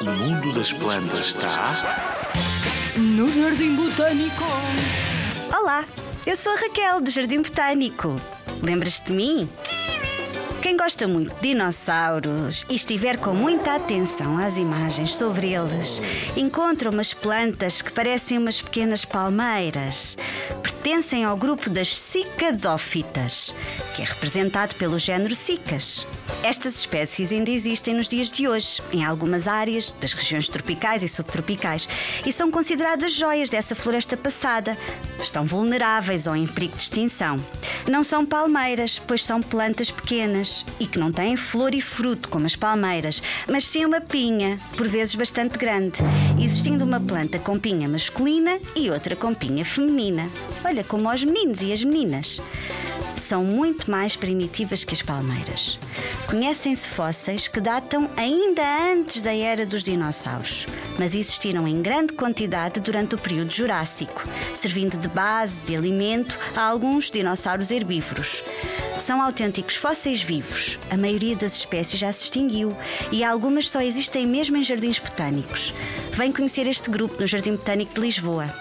O mundo das plantas está. No Jardim Botânico. Olá, eu sou a Raquel do Jardim Botânico. Lembras-te de mim? Quem gosta muito de dinossauros e estiver com muita atenção às imagens sobre eles, encontra umas plantas que parecem umas pequenas palmeiras. Pertencem ao grupo das cicadófitas, que é representado pelo género cicas. Estas espécies ainda existem nos dias de hoje, em algumas áreas das regiões tropicais e subtropicais, e são consideradas joias dessa floresta passada. Estão vulneráveis ou em perigo de extinção. Não são palmeiras, pois são plantas pequenas e que não têm flor e fruto como as palmeiras, mas sim uma pinha, por vezes bastante grande, existindo uma planta com pinha masculina e outra com pinha feminina. Olha, como aos meninos e as meninas são muito mais primitivas que as palmeiras. Conhecem-se fósseis que datam ainda antes da era dos dinossauros, mas existiram em grande quantidade durante o período Jurássico, servindo de base de alimento a alguns dinossauros herbívoros. São autênticos fósseis vivos. A maioria das espécies já se extinguiu e algumas só existem mesmo em jardins botânicos. Vem conhecer este grupo no Jardim Botânico de Lisboa.